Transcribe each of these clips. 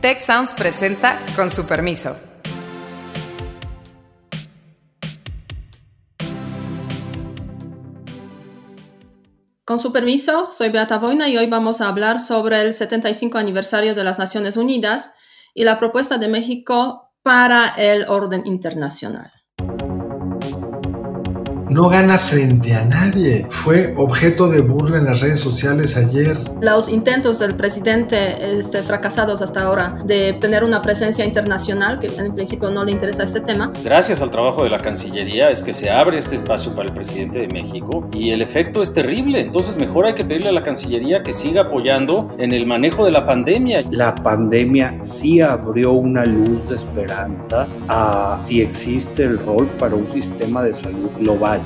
Tech Sounds presenta con su permiso. Con su permiso, soy Beata Boina y hoy vamos a hablar sobre el 75 aniversario de las Naciones Unidas y la propuesta de México para el orden internacional no gana frente a nadie. Fue objeto de burla en las redes sociales ayer. Los intentos del presidente este, fracasados hasta ahora de tener una presencia internacional, que en principio no le interesa este tema. Gracias al trabajo de la Cancillería es que se abre este espacio para el presidente de México y el efecto es terrible. Entonces mejor hay que pedirle a la Cancillería que siga apoyando en el manejo de la pandemia. La pandemia sí abrió una luz de esperanza a si existe el rol para un sistema de salud global.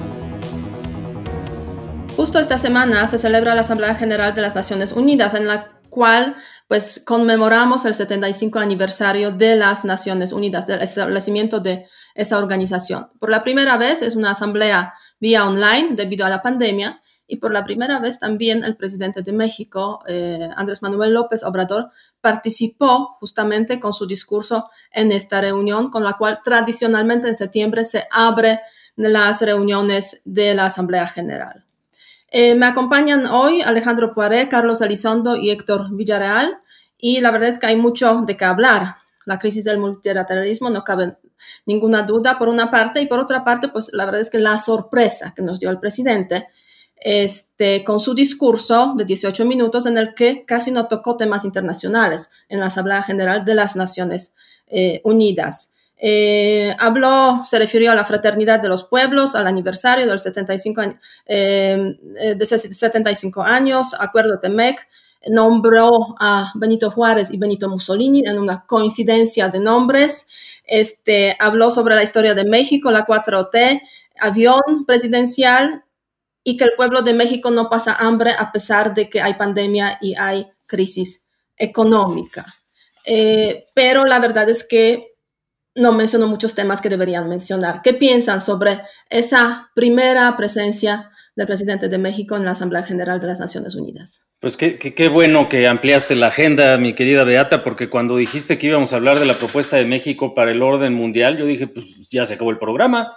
Justo esta semana se celebra la Asamblea General de las Naciones Unidas, en la cual pues conmemoramos el 75 aniversario de las Naciones Unidas, del establecimiento de esa organización. Por la primera vez es una asamblea vía online debido a la pandemia y por la primera vez también el presidente de México, eh, Andrés Manuel López Obrador, participó justamente con su discurso en esta reunión, con la cual tradicionalmente en septiembre se abre las reuniones de la Asamblea General. Eh, me acompañan hoy Alejandro Poiré, Carlos Elizondo y Héctor Villarreal. Y la verdad es que hay mucho de qué hablar. La crisis del multilateralismo no cabe ninguna duda por una parte y por otra parte, pues la verdad es que la sorpresa que nos dio el presidente este, con su discurso de 18 minutos en el que casi no tocó temas internacionales en la Asamblea General de las Naciones eh, Unidas. Eh, habló, se refirió a la fraternidad de los pueblos, al aniversario del 75, eh, eh, de 75 años, acuerdo de MEC, nombró a Benito Juárez y Benito Mussolini en una coincidencia de nombres. Este, habló sobre la historia de México, la 4T, avión presidencial y que el pueblo de México no pasa hambre a pesar de que hay pandemia y hay crisis económica. pero la verdad es que no menciono muchos temas que deberían mencionar. ¿Qué piensan sobre esa primera presencia del presidente de México en la Asamblea General de las Naciones Unidas? Pues qué, qué, bueno que ampliaste la agenda, mi querida Beata, porque cuando dijiste que íbamos a hablar de la propuesta de México para el orden mundial, yo dije, pues ya se acabó el programa.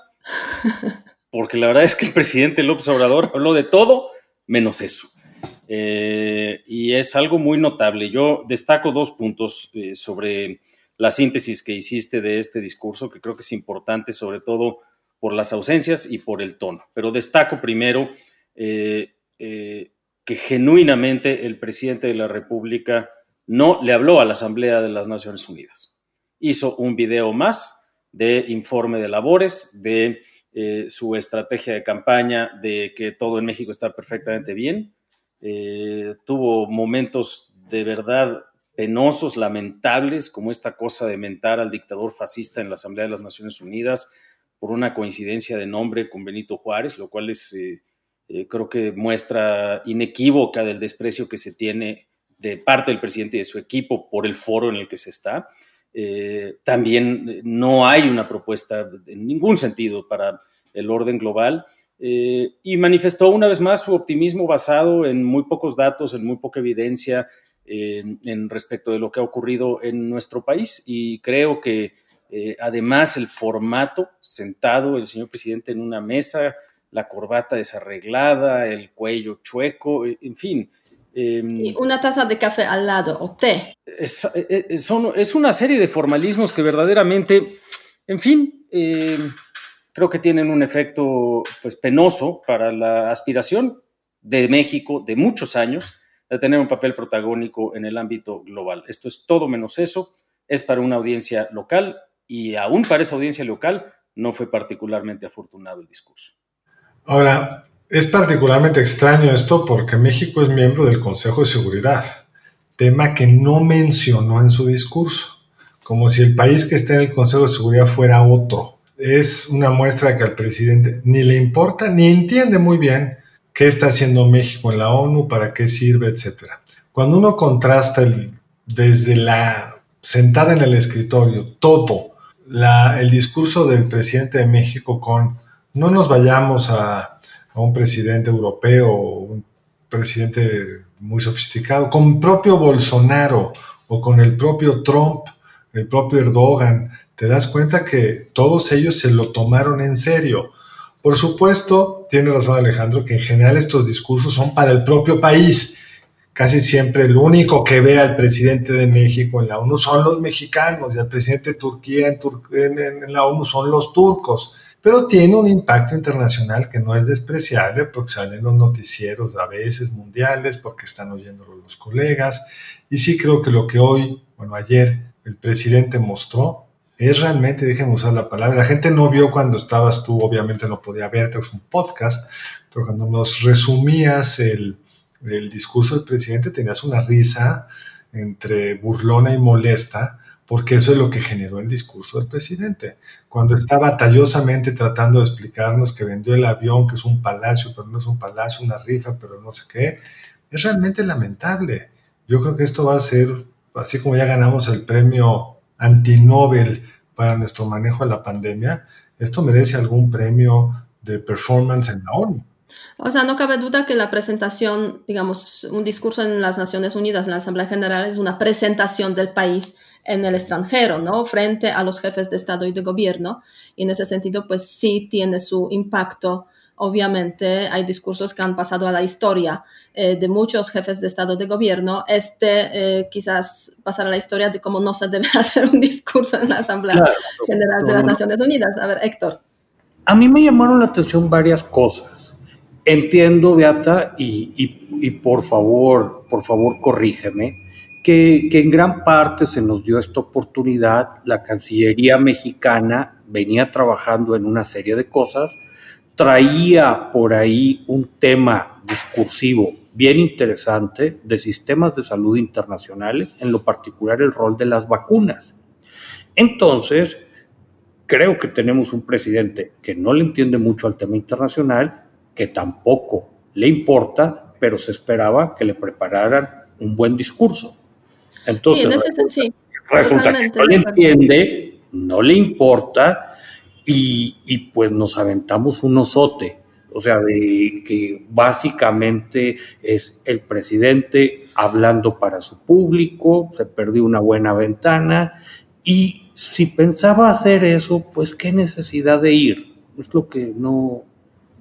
Porque la verdad es que el presidente López Obrador habló de todo menos eso. Eh, y es algo muy notable. Yo destaco dos puntos eh, sobre la síntesis que hiciste de este discurso, que creo que es importante, sobre todo por las ausencias y por el tono. Pero destaco primero eh, eh, que genuinamente el presidente de la República no le habló a la Asamblea de las Naciones Unidas. Hizo un video más de informe de labores, de eh, su estrategia de campaña, de que todo en México está perfectamente bien. tuvo momentos de verdad penosos, lamentables, como esta cosa de mentar al dictador fascista en la Asamblea de las Naciones Unidas por una coincidencia de nombre con Benito Juárez, lo cual es, eh, eh, creo que muestra inequívoca del desprecio que se tiene de parte del presidente y de su equipo por el foro en el que se está. Eh, también no hay una propuesta en ningún sentido para el orden global. y manifestó una vez más su optimismo basado en muy pocos datos, en muy poca evidencia, en, respecto de lo que ha ocurrido en nuestro país y creo que eh, además el formato, sentado el señor presidente en una mesa, la corbata desarreglada, el cuello chueco, e, en fin. Em, y una taza de café al lado o té. Es, e, e, es una serie de formalismos que verdaderamente, en fin, em, creo que tienen un efecto pues, penoso para la aspiración de México de muchos años de tener un papel protagónico en el ámbito global. Esto es todo menos eso, es para una audiencia local y aún para esa audiencia local no fue particularmente afortunado el discurso. Ahora, es particularmente extraño esto porque México es miembro del Consejo de Seguridad, tema que no mencionó en su discurso, como si el país que está en el Consejo de Seguridad fuera otro. Es una muestra de que al presidente ni le importa ni entiende muy bien qué está haciendo México en la ONU, para qué sirve, etcétera. Cuando uno contrasta el, desde la sentada en el escritorio todo el discurso del presidente de México con no nos vayamos a, a un presidente europeo, un presidente muy sofisticado, con propio Bolsonaro o con el propio Trump, el propio Erdogan, te das cuenta que todos ellos se lo tomaron en serio. Por supuesto, tiene razón Alejandro, que en general estos discursos son para el propio país. Casi siempre el único que ve al presidente de México en la ONU son los mexicanos y al presidente de Turquía en, la ONU son los turcos. Pero tiene un impacto internacional que no es despreciable porque salen los noticieros a veces mundiales, porque están oyendo los colegas. Y sí creo que lo que hoy, bueno, ayer el presidente mostró es realmente, déjenme usar la palabra, la gente no vio cuando estabas tú, obviamente no podía verte, es un podcast, pero cuando nos resumías el, el discurso del presidente tenías una risa entre burlona y molesta, porque eso es lo que generó el discurso del presidente. Cuando está batallosamente tratando de explicarnos que vendió el avión, que es un palacio, pero no es un palacio, una rifa, pero no sé qué, es realmente lamentable. Yo creo que esto va a ser, así como ya ganamos el premio antinobel para nuestro manejo de la pandemia, esto merece algún premio de performance en la ONU. O sea, no cabe duda que la presentación, digamos, un discurso en las Naciones Unidas, en la Asamblea General, es una presentación del país en el extranjero, ¿no? Frente a los jefes de Estado y de gobierno. Y en ese sentido, pues sí tiene su impacto obviamente hay discursos que han pasado a la historia eh, de muchos jefes de Estado de gobierno. Este eh, quizás pasará a la historia de cómo no se debe hacer un discurso en la Asamblea General de las Naciones Unidas. A ver, Héctor. A mí me llamaron la atención varias cosas. Entiendo, Beata, y, y, por favor, por favor, corrígeme, que, que en gran parte se nos dio esta oportunidad. La Cancillería mexicana venía trabajando en una serie de cosas traía por ahí un tema discursivo bien interesante de sistemas de salud internacionales, en lo particular el rol de las vacunas. Entonces, creo que tenemos un presidente que no le entiende mucho al tema internacional, que tampoco le importa, pero se esperaba que le prepararan un buen discurso. Entonces, resulta que no le entiende, no le importa, y, pues nos aventamos un osote, o sea, de que básicamente es el presidente hablando para su público, se perdió una buena ventana y si pensaba hacer eso, pues qué necesidad de ir, es lo que no,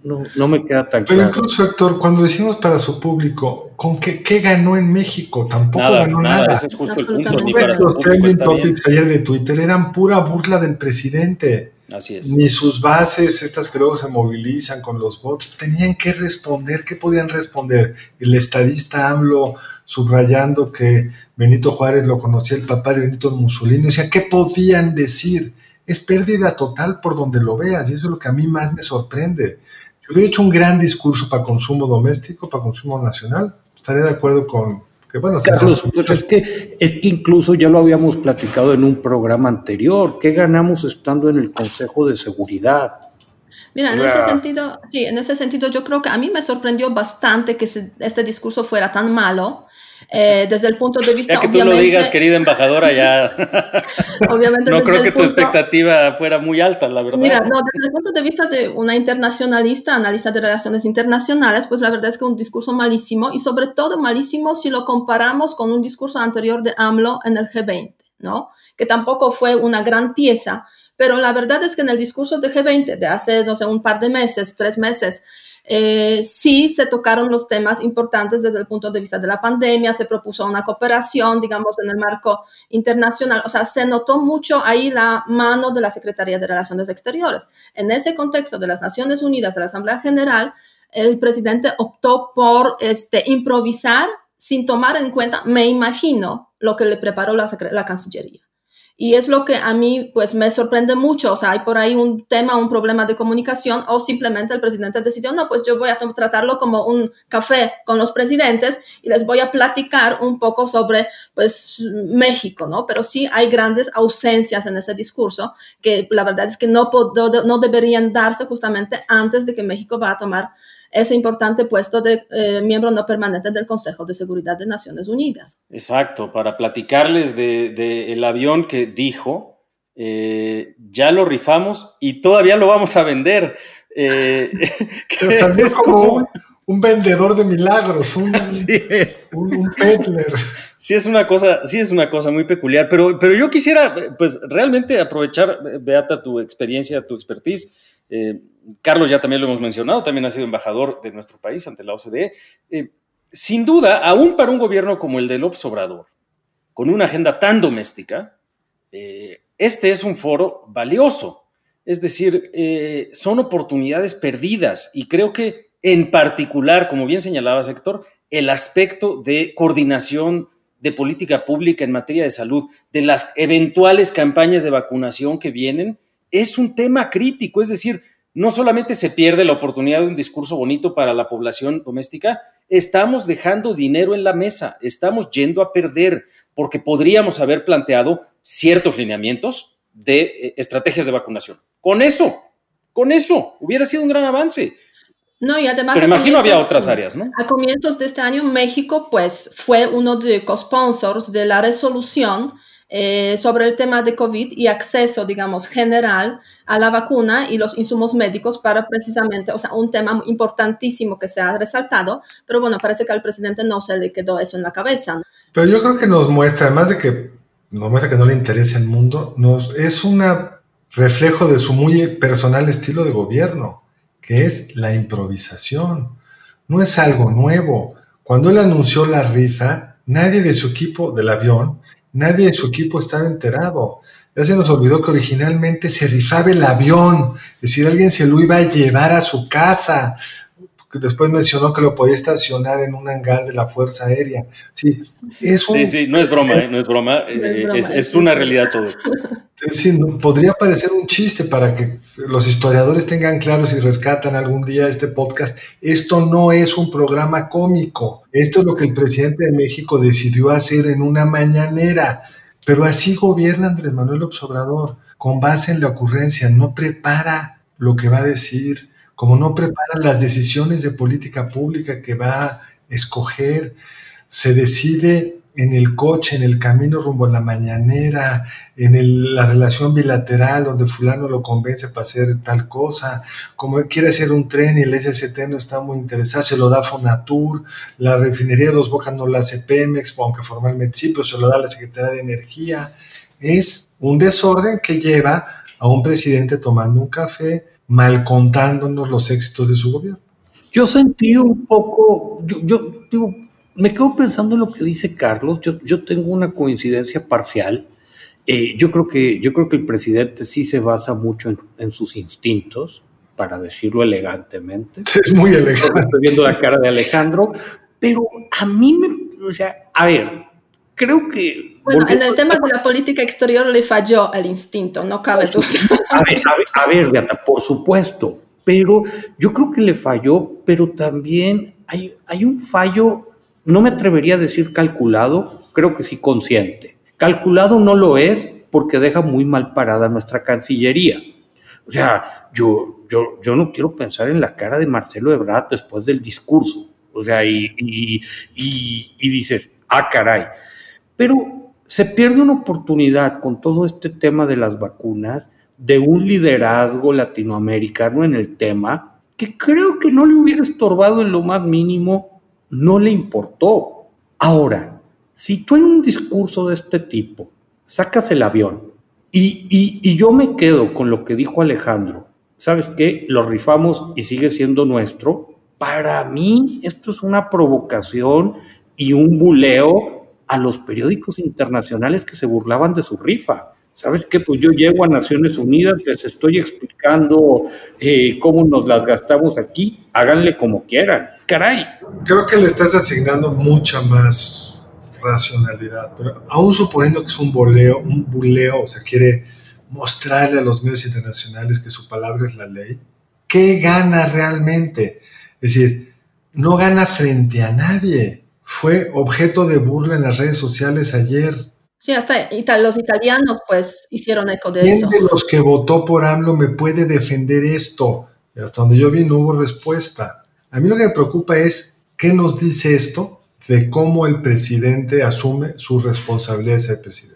no, me queda tan claro. Pero incluso, Héctor, cuando decimos para su público, ¿con qué, qué ganó en México? Tampoco ganó nada. Ese es justo el punto. los trending topics ayer de Twitter eran pura burla del presidente. Ni sus bases, estas que luego se movilizan con los votos, tenían que responder. ¿Qué podían responder? El estadista AMLO subrayando que Benito Juárez lo conocía el papá de Benito Mussolini. O sea, ¿qué podían decir? Es pérdida total por donde lo veas y eso es lo que a mí más me sorprende. Yo hubiera hecho un gran discurso para consumo doméstico, para consumo nacional. Estaría de acuerdo con que, bueno, Carlos, pues es que, es que incluso ya lo habíamos platicado en un programa anterior. ¿Qué ganamos estando en el Consejo de Seguridad? Mira, en ese sentido, sí, en ese sentido yo creo que a mí me sorprendió bastante que este discurso fuera tan malo, eh, desde el punto de vista... Ya que tú lo digas, querida embajadora, ya... obviamente no creo que tu expectativa fuera muy alta, la verdad. Mira, no, desde el punto de vista de una internacionalista, analista de relaciones internacionales, pues la verdad es que un discurso malísimo y sobre todo malísimo si lo comparamos con un discurso anterior de AMLO en el G20, ¿no? Que tampoco fue una gran pieza, pero la verdad es que en el discurso de G20 de hace, no sé, un par de meses, tres meses, eh, sí se tocaron los temas importantes desde el punto de vista de la pandemia, se propuso una cooperación, digamos, en el marco internacional, o sea, se notó mucho ahí la mano de la Secretaría de Relaciones Exteriores. En ese contexto de las Naciones Unidas, de la Asamblea General, el presidente optó por este, improvisar sin tomar en cuenta, me imagino, lo que le preparó la, la Cancillería. Y es lo que a mí pues me sorprende mucho, o sea, hay por ahí un tema, un problema de comunicación o simplemente el presidente decidió, no, pues yo voy a tratarlo como un café con los presidentes y les voy a platicar un poco sobre pues México, ¿no? Pero sí hay grandes ausencias en ese discurso que la verdad es que no, no deberían darse justamente antes de que México va a tomar ese importante puesto de eh, miembro no permanente del Consejo de Seguridad de Naciones Unidas. Exacto, para platicarles del de, el avión que dijo, eh, ya lo rifamos y todavía lo vamos a vender. Eh, Pero también como un vendedor de milagros, un, es. un, peddler. Sí es una cosa, sí es una cosa muy peculiar, pero, pero yo quisiera, pues, realmente aprovechar, Beata, tu experiencia, tu expertise. Eh, Carlos ya también lo hemos mencionado, también ha sido embajador de nuestro país ante la OCDE. Eh, sin duda, aún para un gobierno como el de López con una agenda tan doméstica, eh, este es un foro valioso. Es decir, son oportunidades perdidas y creo que en particular, como bien señalaba Héctor, el aspecto de coordinación de política pública en materia de salud, de las eventuales campañas de vacunación que vienen, es un tema crítico. Es decir, no solamente se pierde la oportunidad de un discurso bonito para la población doméstica, estamos dejando dinero en la mesa, estamos yendo a perder, porque podríamos haber planteado ciertos lineamientos de eh, estrategias de vacunación. Con eso, con eso, hubiera sido un gran avance. No, y además... Pero imagino había otras áreas, ¿no? A comienzos de este año, México, pues, fue uno de co-sponsors de la resolución eh, sobre el tema de COVID y acceso, digamos, general a la vacuna y los insumos médicos para precisamente, o sea, un tema importantísimo que se ha resaltado, pero bueno, parece que al presidente no se le quedó eso en la cabeza. Pero yo creo que nos muestra, además de que nos muestra que no le interesa el mundo, nos, es un reflejo de su muy personal estilo de gobierno que es la improvisación. No es algo nuevo. Cuando él anunció la rifa, nadie de su equipo del avión, nadie de su equipo estaba enterado. Ya se nos olvidó que originalmente se rifaba el avión, es decir, alguien se lo iba a llevar a su casa. Después mencionó que lo podía estacionar en un hangar de la Fuerza Aérea. Sí, es sí, sí, no es broma, ¿eh? no es broma, eh, es, una realidad todo esto. Sí, podría parecer un chiste para que los historiadores tengan claro si rescatan algún día este podcast. Esto no es un programa cómico. Esto es lo que el presidente de México decidió hacer en una mañanera. Pero así gobierna Andrés Manuel Obrador, con base en la ocurrencia. No prepara lo que va a decir, como no prepara las decisiones de política pública que va a escoger. Se decide en el coche, en el camino rumbo a la mañanera, en la relación bilateral donde fulano lo convence para hacer tal cosa, como quiere hacer un tren y el SST no está muy interesado, se lo da Fonatur, la refinería de Dos Bocas no la hace Pemex, aunque formalmente sí, pero se lo da la Secretaría de Energía. Es un desorden que lleva a un presidente tomando un café, mal contándonos los éxitos de su gobierno. Yo sentí un poco, yo, yo digo, me quedo pensando en lo que dice Carlos. Yo, yo tengo una coincidencia parcial. Eh, yo, creo que, yo creo que el presidente sí se basa mucho en, sus instintos, para decirlo elegantemente. Es muy elegante. Estoy viendo la cara de Alejandro, pero a mí me. O sea, a ver, creo que. Bueno, en el tema de la política exterior le falló el instinto, no cabe duda. A ver, a ver, a ver, por supuesto, pero yo creo que le falló, pero también hay, hay un fallo no me atrevería a decir calculado, creo que sí consciente. Calculado no lo es porque deja muy mal parada nuestra Cancillería. O sea, yo, yo, yo no quiero pensar en la cara de Marcelo Ebrard después del discurso. O sea, y, y, y dices, ah, caray. Pero se pierde una oportunidad con todo este tema de las vacunas, de un liderazgo latinoamericano en el tema, que creo que no le hubiera estorbado en lo más mínimo no le importó. Ahora, si tú en un discurso de este tipo sacas el avión y, y, yo me quedo con lo que dijo Alejandro, ¿sabes qué? Lo rifamos y sigue siendo nuestro. Para mí esto es una provocación y un buleo a los periódicos internacionales que se burlaban de su rifa. ¿Sabes qué? Pues yo llego a Naciones Unidas, les estoy explicando eh, cómo nos las gastamos aquí, háganle como quieran. Caray. Creo que le estás asignando mucha más racionalidad, pero aún suponiendo que es un boleo, un buleo, o sea, quiere mostrarle a los medios internacionales que su palabra es la ley, ¿qué gana realmente? Es decir, no gana frente a nadie. Fue objeto de burla en las redes sociales ayer Sí, hasta los italianos pues hicieron eco de ¿Quién eso. de los que votó por AMLO me puede defender esto? Y hasta donde yo vi no hubo respuesta. A mí lo que me preocupa es qué nos dice esto de cómo el presidente asume su responsabilidad de ser presidente.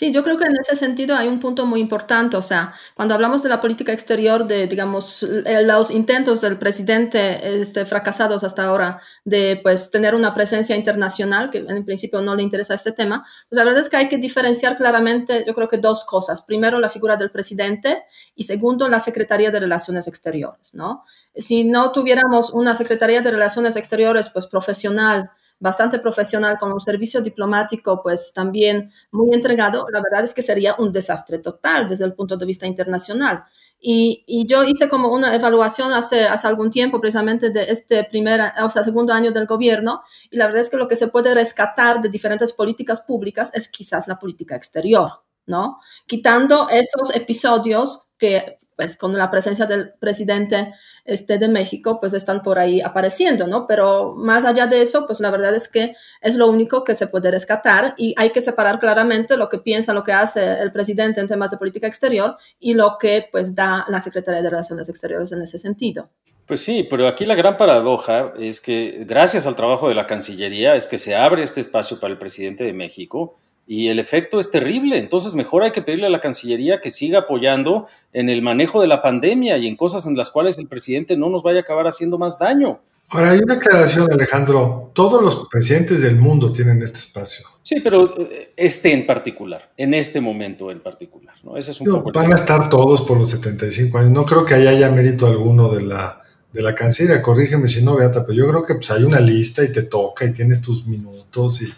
Sí, yo creo que en ese sentido hay un punto muy importante. O sea, cuando hablamos de la política exterior, de, digamos, eh, los intentos del presidente este, fracasados hasta ahora de, pues, tener una presencia internacional, que en principio no le interesa este tema, pues la verdad es que hay que diferenciar claramente, yo creo que dos cosas. Primero, la figura del presidente y segundo, la Secretaría de Relaciones Exteriores, ¿no? Si no tuviéramos una Secretaría de Relaciones Exteriores, pues, profesional, bastante profesional, con un servicio diplomático pues también muy entregado, la verdad es que sería un desastre total desde el punto de vista internacional. Y, y, yo hice como una evaluación hace, hace algún tiempo precisamente de este primer, o sea, segundo año del gobierno, y la verdad es que lo que se puede rescatar de diferentes políticas públicas es quizás la política exterior, ¿no? Quitando esos episodios que pues con la presencia del presidente este, de México, pues están por ahí apareciendo, ¿no? Pero más allá de eso, pues la verdad es que es lo único que se puede rescatar y hay que separar claramente lo que piensa, lo que hace el presidente en temas de política exterior y lo que pues da la Secretaría de Relaciones Exteriores en ese sentido. Pues sí, pero aquí la gran paradoja es que gracias al trabajo de la Cancillería es que se abre este espacio para el presidente de México y el efecto es terrible. Entonces, mejor hay que pedirle a la Cancillería que siga apoyando en el manejo de la pandemia y en cosas en las cuales el presidente no nos vaya a acabar haciendo más daño. Ahora, hay una aclaración, Alejandro. Todos los presidentes del mundo tienen este espacio. Sí, pero eh, este en particular, en este momento en particular. ¿no? Ese es un poco van a estar todos por los 75 años. No creo que haya mérito alguno de la, de la Cancillería. Corrígeme si no, Beata, pero yo creo que pues, hay una lista y te toca y tienes tus minutos y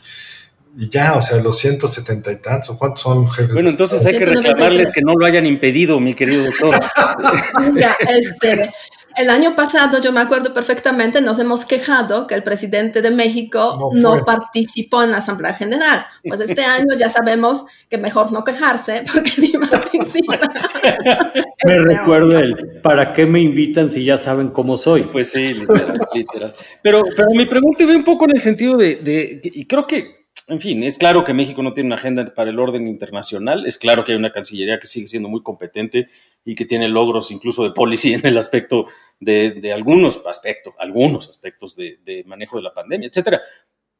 y ya, o sea, los 170 y tantos, ¿cuántos son jefes? Bueno, entonces hay que reclamarles que no lo hayan impedido, mi querido doctor. Este, el año pasado, yo me acuerdo perfectamente, nos hemos quejado que el presidente de México no, participó en la Asamblea General. Pues este año ya sabemos que mejor no quejarse porque sí participa. me recuerdo el, ¿para qué me invitan si ya saben cómo soy? Pues sí, literal, literal. Pero, pero mi pregunta iba un poco en el sentido de, de, y creo que en fin, es claro que México no tiene una agenda para el orden internacional, es claro que hay una Cancillería que sigue siendo muy competente y que tiene logros incluso de policy en el aspecto de, algunos aspectos, algunos aspectos de, manejo de la pandemia, etcétera.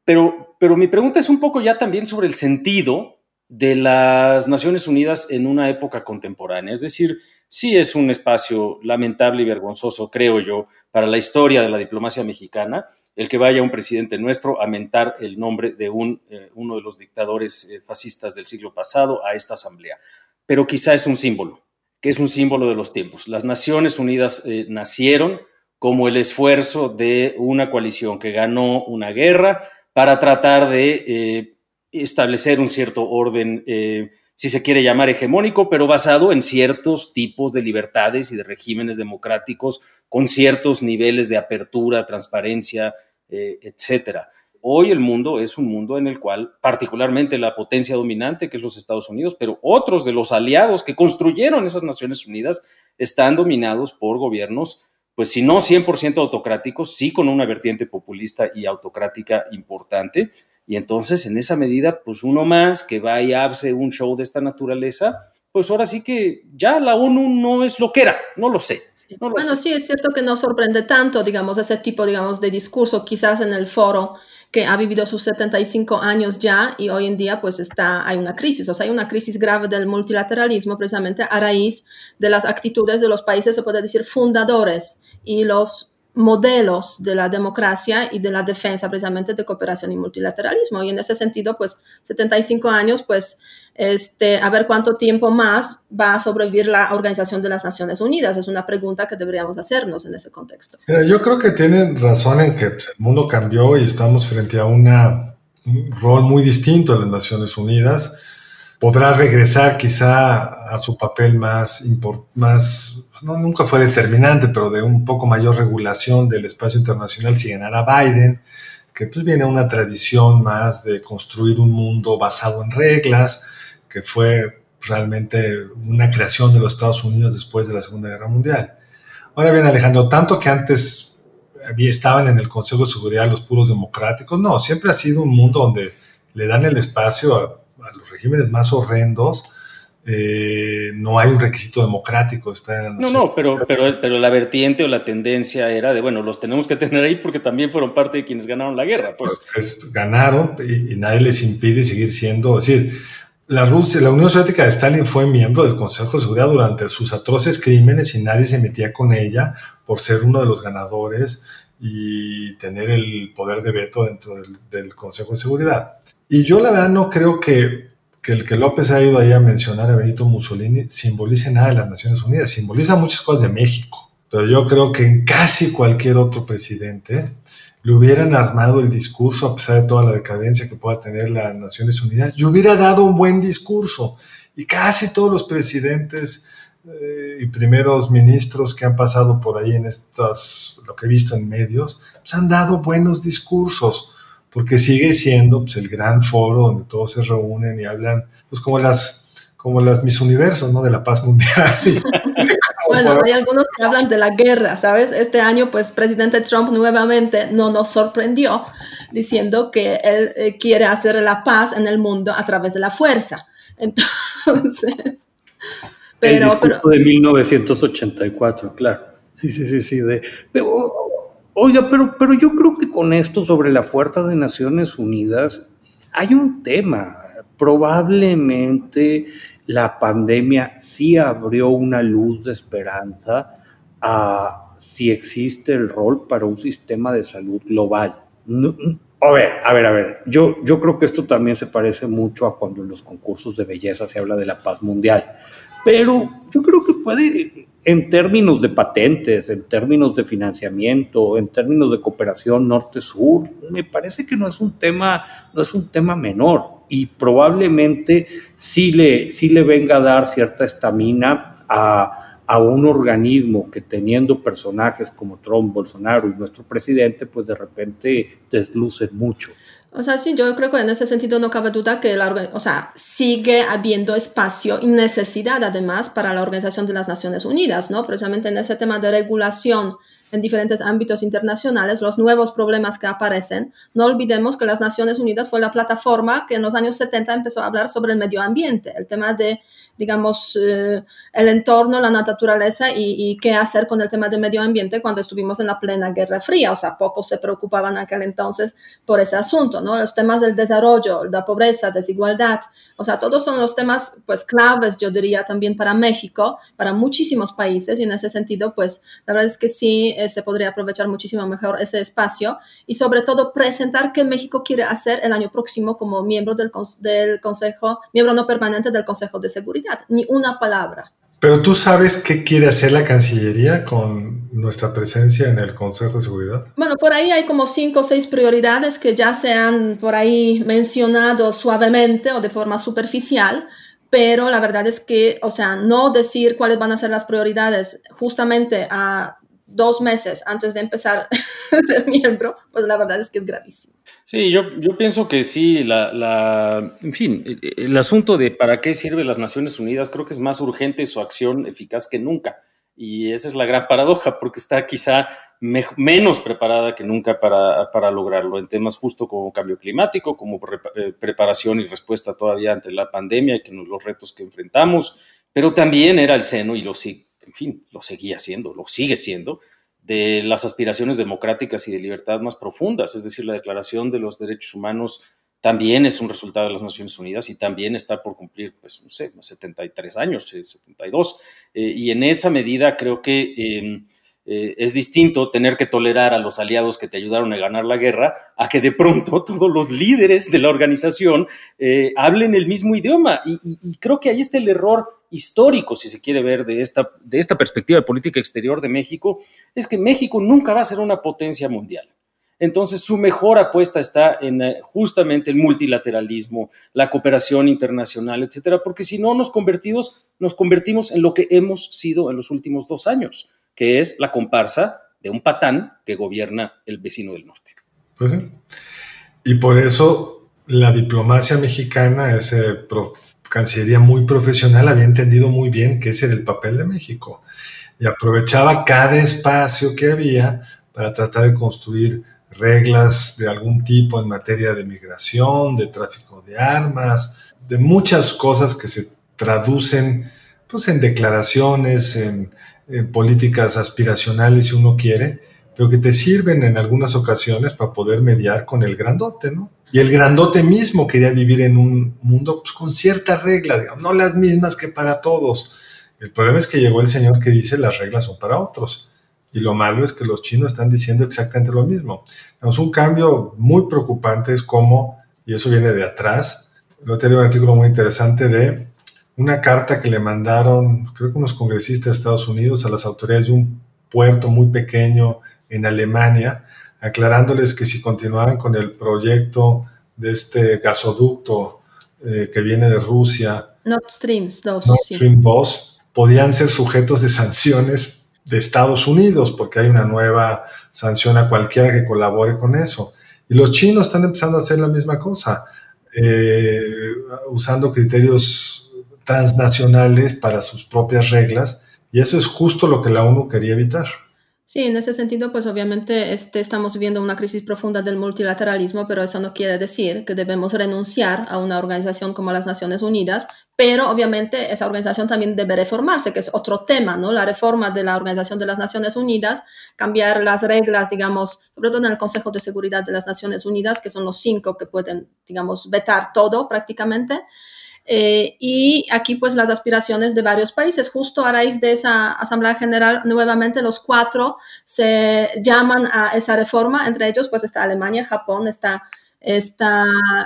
Pero, pero mi pregunta es un poco ya también sobre el sentido de las Naciones Unidas en una época contemporánea, es decir, sí es un espacio lamentable y vergonzoso, creo yo, para la historia de la diplomacia mexicana, el que vaya un presidente nuestro a mentar el nombre de un, eh, uno de los dictadores eh, fascistas del siglo pasado a esta asamblea. Pero quizá es un símbolo, que es un símbolo de los tiempos. Las Naciones Unidas eh, nacieron como el esfuerzo de una coalición que ganó una guerra para tratar de establecer un cierto orden si se quiere llamar hegemónico, pero basado en ciertos tipos de libertades y de regímenes democráticos con ciertos niveles de apertura, transparencia, eh, etcétera. Hoy el mundo es un mundo en el cual, particularmente la potencia dominante, que es los Estados Unidos, pero otros de los aliados que construyeron esas Naciones Unidas, están dominados por gobiernos, pues si no 100% autocráticos, sí con una vertiente populista y autocrática importante, y entonces, en esa medida, pues uno más que va y hace un show de esta naturaleza, pues ahora sí que ya la ONU no es lo que era, no lo sé. bueno, sí, es cierto que no sorprende tanto, digamos, ese tipo, digamos, de discurso, quizás en el foro que ha vivido sus 75 años ya y hoy en día pues está, hay una crisis, o sea, hay una crisis grave del multilateralismo precisamente a raíz de las actitudes de los países, se puede decir, fundadores y los modelos de la democracia y de la defensa precisamente de cooperación y multilateralismo. Y en ese sentido, pues 75 años, pues este, a ver cuánto tiempo más va a sobrevivir la Organización de las Naciones Unidas. Es una pregunta que deberíamos hacernos en ese contexto. yo creo que tienen razón en que pues, el mundo cambió y estamos frente a una, un rol muy distinto de las Naciones Unidas podrá regresar quizá a su papel más, más no, nunca fue determinante, pero de un poco mayor regulación del espacio internacional si ganara Biden, que pues viene una tradición más de construir un mundo basado en reglas, que fue realmente una creación de los Estados Unidos después de la Segunda Guerra Mundial. Ahora bien, Alejandro, tanto que antes estaban en el Consejo de Seguridad los puros democráticos, no, siempre ha sido un mundo donde le dan el espacio a a los regímenes más horrendos, eh, no hay un requisito democrático la No, no, pero, pero, pero la vertiente o la tendencia era de, bueno, los tenemos que tener ahí porque también fueron parte de quienes ganaron la guerra. Pues, pues ganaron y, nadie les impide seguir siendo, es decir, la, Rusia, la Unión Soviética de Stalin fue miembro del Consejo de Seguridad durante sus atroces crímenes y nadie se metía con ella por ser uno de los ganadores y tener el poder de veto dentro del, Consejo de Seguridad. Y yo la verdad no creo que, que, el que López ha ido ahí a mencionar a Benito Mussolini simbolice nada de las Naciones Unidas, simboliza muchas cosas de México, pero yo creo que en casi cualquier otro presidente le hubieran armado el discurso a pesar de toda la decadencia que pueda tener las Naciones Unidas, y hubiera dado un buen discurso. Y casi todos los presidentes eh, y primeros ministros que han pasado por ahí en estas, lo que he visto en medios, pues han dado buenos discursos, porque sigue siendo pues, el gran foro donde todos se reúnen y hablan, pues como las, como las mis universos, ¿no? De la paz mundial. Bueno, hay algunos que hablan de la guerra, ¿sabes? Este año, pues, presidente Trump nuevamente no nos sorprendió diciendo que él eh, quiere hacer la paz en el mundo a través de la fuerza. Entonces, pero... El discurso de 1984, claro. Sí, sí, sí, sí. De, oiga, pero, pero yo creo que con esto sobre la fuerza de Naciones Unidas hay un tema. Probablemente la pandemia sí abrió una luz de esperanza a si existe el rol para un sistema de salud global. a ver, a ver, a ver, yo, yo creo que esto también se parece mucho a cuando en los concursos de belleza se habla de la paz mundial, pero yo creo que puede, en términos de patentes, en términos de financiamiento, en términos de cooperación norte-sur, me parece que no es un tema, no es un tema menor. Y probablemente sí le, sí le venga a dar cierta estamina a, a un organismo que teniendo personajes como Trump, Bolsonaro y nuestro presidente, pues de repente desluce mucho. O sea, sí, yo creo que en ese sentido no cabe duda que la, o sea, sigue habiendo espacio y necesidad además para la Organización de las Naciones Unidas, ¿no? Precisamente en ese tema de regulación en diferentes ámbitos internacionales, los nuevos problemas que aparecen. No olvidemos que las Naciones Unidas fue la plataforma que en los años 70 empezó a hablar sobre el medio ambiente, el tema de digamos, eh, el entorno, la naturaleza y, qué hacer con el tema del medio ambiente cuando estuvimos en la plena Guerra Fría. O sea, pocos se preocupaban aquel entonces por ese asunto, ¿no? Los temas del desarrollo, la pobreza, desigualdad, o sea, todos son los temas, pues, claves, yo diría, también para México, para muchísimos países y en ese sentido, pues, la verdad es que sí eh, se podría aprovechar muchísimo mejor ese espacio y sobre todo presentar qué México quiere hacer el año próximo como miembro del, del Consejo, miembro no permanente del Consejo de Seguridad ni una palabra. Pero tú sabes qué quiere hacer la Cancillería con nuestra presencia en el Consejo de Seguridad. Bueno, por ahí hay como cinco o seis prioridades que ya se han por ahí mencionado suavemente o de forma superficial, pero la verdad es que, o sea, no decir cuáles van a ser las prioridades justamente a dos meses antes de empezar ser miembro, pues la verdad es que es gravísimo. Sí, yo, yo pienso que sí, la, la, en fin, el, asunto de para qué sirve las Naciones Unidas creo que es más urgente su acción eficaz que nunca. Y esa es la gran paradoja, porque está quizá menos preparada que nunca para, para, lograrlo en temas justo como cambio climático, como eh, preparación y respuesta todavía ante la pandemia y que los retos que enfrentamos, pero también era el seno y lo sigue, en fin, lo seguía siendo, lo sigue siendo, de las aspiraciones democráticas y de libertad más profundas, es decir, la Declaración de los Derechos Humanos también es un resultado de las Naciones Unidas y también está por cumplir, pues, no sé, 73 años, 72. Eh, y en esa medida creo que em, eh, es distinto tener que tolerar a los aliados que te ayudaron a ganar la guerra a que de pronto todos los líderes de la organización eh, hablen el mismo idioma. Y, creo que ahí está el error histórico, si se quiere ver de esta, de esta perspectiva de política exterior de México, es que México nunca va a ser una potencia mundial. Entonces, su mejor apuesta está en eh, justamente el multilateralismo, la cooperación internacional, etcétera, porque si no nos convertimos, nos convertimos en lo que hemos sido en los últimos dos años que es la comparsa de un patán que gobierna el vecino del norte. Pues. Y por eso la diplomacia mexicana, esa cancillería muy profesional, había entendido muy bien que ese era el papel de México y aprovechaba cada espacio que había para tratar de construir reglas de algún tipo en materia de migración, de tráfico de armas, de muchas cosas que se traducen pues, en declaraciones, en políticas aspiracionales si uno quiere, pero que te sirven en algunas ocasiones para poder mediar con el grandote, ¿no? Y el grandote mismo quería vivir en un mundo pues, con ciertas reglas, digamos, no las mismas que para todos. El problema es que llegó el señor que dice las reglas son para otros. Y lo malo es que los chinos están diciendo exactamente lo mismo. Tenemos un cambio muy preocupante es como, y eso viene de atrás, lo tenía un artículo muy interesante de una carta que le mandaron, creo que unos congresistas de Estados Unidos, a las autoridades de un puerto muy pequeño en Alemania, aclarándoles que si continuaban con el proyecto de este gasoducto eh, que viene de Rusia, Nord Stream 2, Nord Stream 2 podían ser sujetos de sanciones de Estados Unidos, porque hay una nueva sanción a cualquiera que colabore con eso. Y los chinos están empezando a hacer la misma cosa, eh, usando criterios transnacionales para sus propias reglas, y eso es justo lo que la ONU quería evitar. Sí, en ese sentido, pues obviamente este, estamos viviendo una crisis profunda del multilateralismo, pero eso no quiere decir que debemos renunciar a una organización como las Naciones Unidas, pero obviamente esa organización también debe reformarse, que es otro tema, ¿no? La reforma de la Organización de las Naciones Unidas, cambiar las reglas, digamos, sobre todo en el Consejo de Seguridad de las Naciones Unidas, que son los cinco que pueden, digamos, vetar todo prácticamente. Eh, y aquí pues las aspiraciones de varios países. Justo a raíz de esa Asamblea General, nuevamente los cuatro se llaman a esa reforma, entre ellos pues está Alemania, Japón, está, está,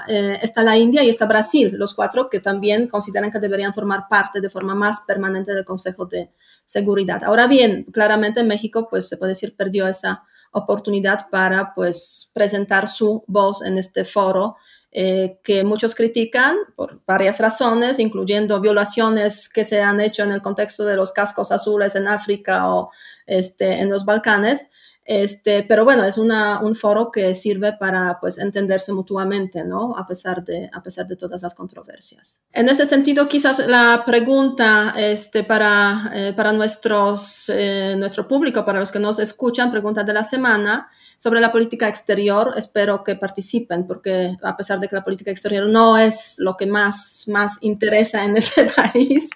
eh, está la India y está Brasil, los cuatro que también consideran que deberían formar parte de forma más permanente del Consejo de Seguridad. Ahora bien, claramente México pues se puede decir perdió esa oportunidad para pues presentar su voz en este foro eh, que muchos critican por varias razones, incluyendo violaciones que se han hecho en el contexto de los cascos azules en África o este, en los Balcanes. Este, pero bueno, es una, un foro que sirve para pues, entenderse mutuamente, ¿no? A pesar, de, a pesar de todas las controversias. En ese sentido, quizás la pregunta este, para, eh, para nuestros, eh, nuestro público, para los que nos escuchan, pregunta de la semana, sobre la política exterior, espero que participen, porque a pesar de que la política exterior no es lo que más, más interesa en ese país,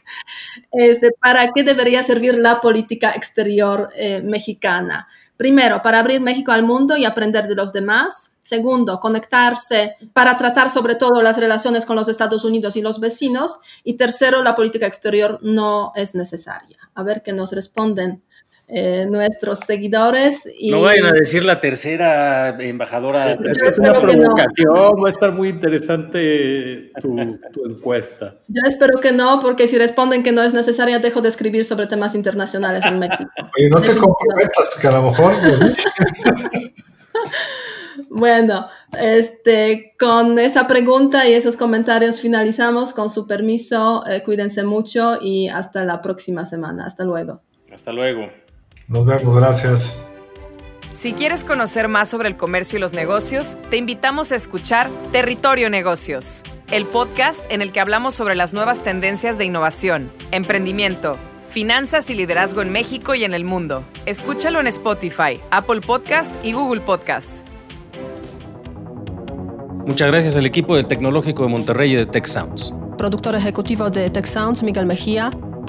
este, ¿para qué debería servir la política exterior eh, mexicana? Primero, para abrir México al mundo y aprender de los demás. Segundo, conectarse para tratar sobre todo las relaciones con los Estados Unidos y los vecinos. Y tercero, la política exterior no es necesaria. A ver qué nos responden eh, nuestros seguidores. Y... No vayan a decir la tercera embajadora. es una provocación, va a estar muy interesante tu, encuesta. Yo espero que no, porque si responden que no es necesaria, dejo de escribir sobre temas internacionales en México. Oye, no te comprometas, porque a lo mejor... Bueno, este, con esa pregunta y esos comentarios finalizamos. Con su permiso, eh, cuídense mucho y hasta la próxima semana. Hasta luego. Hasta luego. Nos vemos, gracias. Si quieres conocer más sobre el comercio y los negocios, te invitamos a escuchar Territorio Negocios, el podcast en el que hablamos sobre las nuevas tendencias de innovación, emprendimiento, finanzas y liderazgo en México y en el mundo. Escúchalo en Spotify, Apple Podcast y Google Podcast. Muchas gracias al equipo del Tecnológico de Monterrey y de Tech Sounds. Productor ejecutivo de Tech Sounds, Miguel Mejía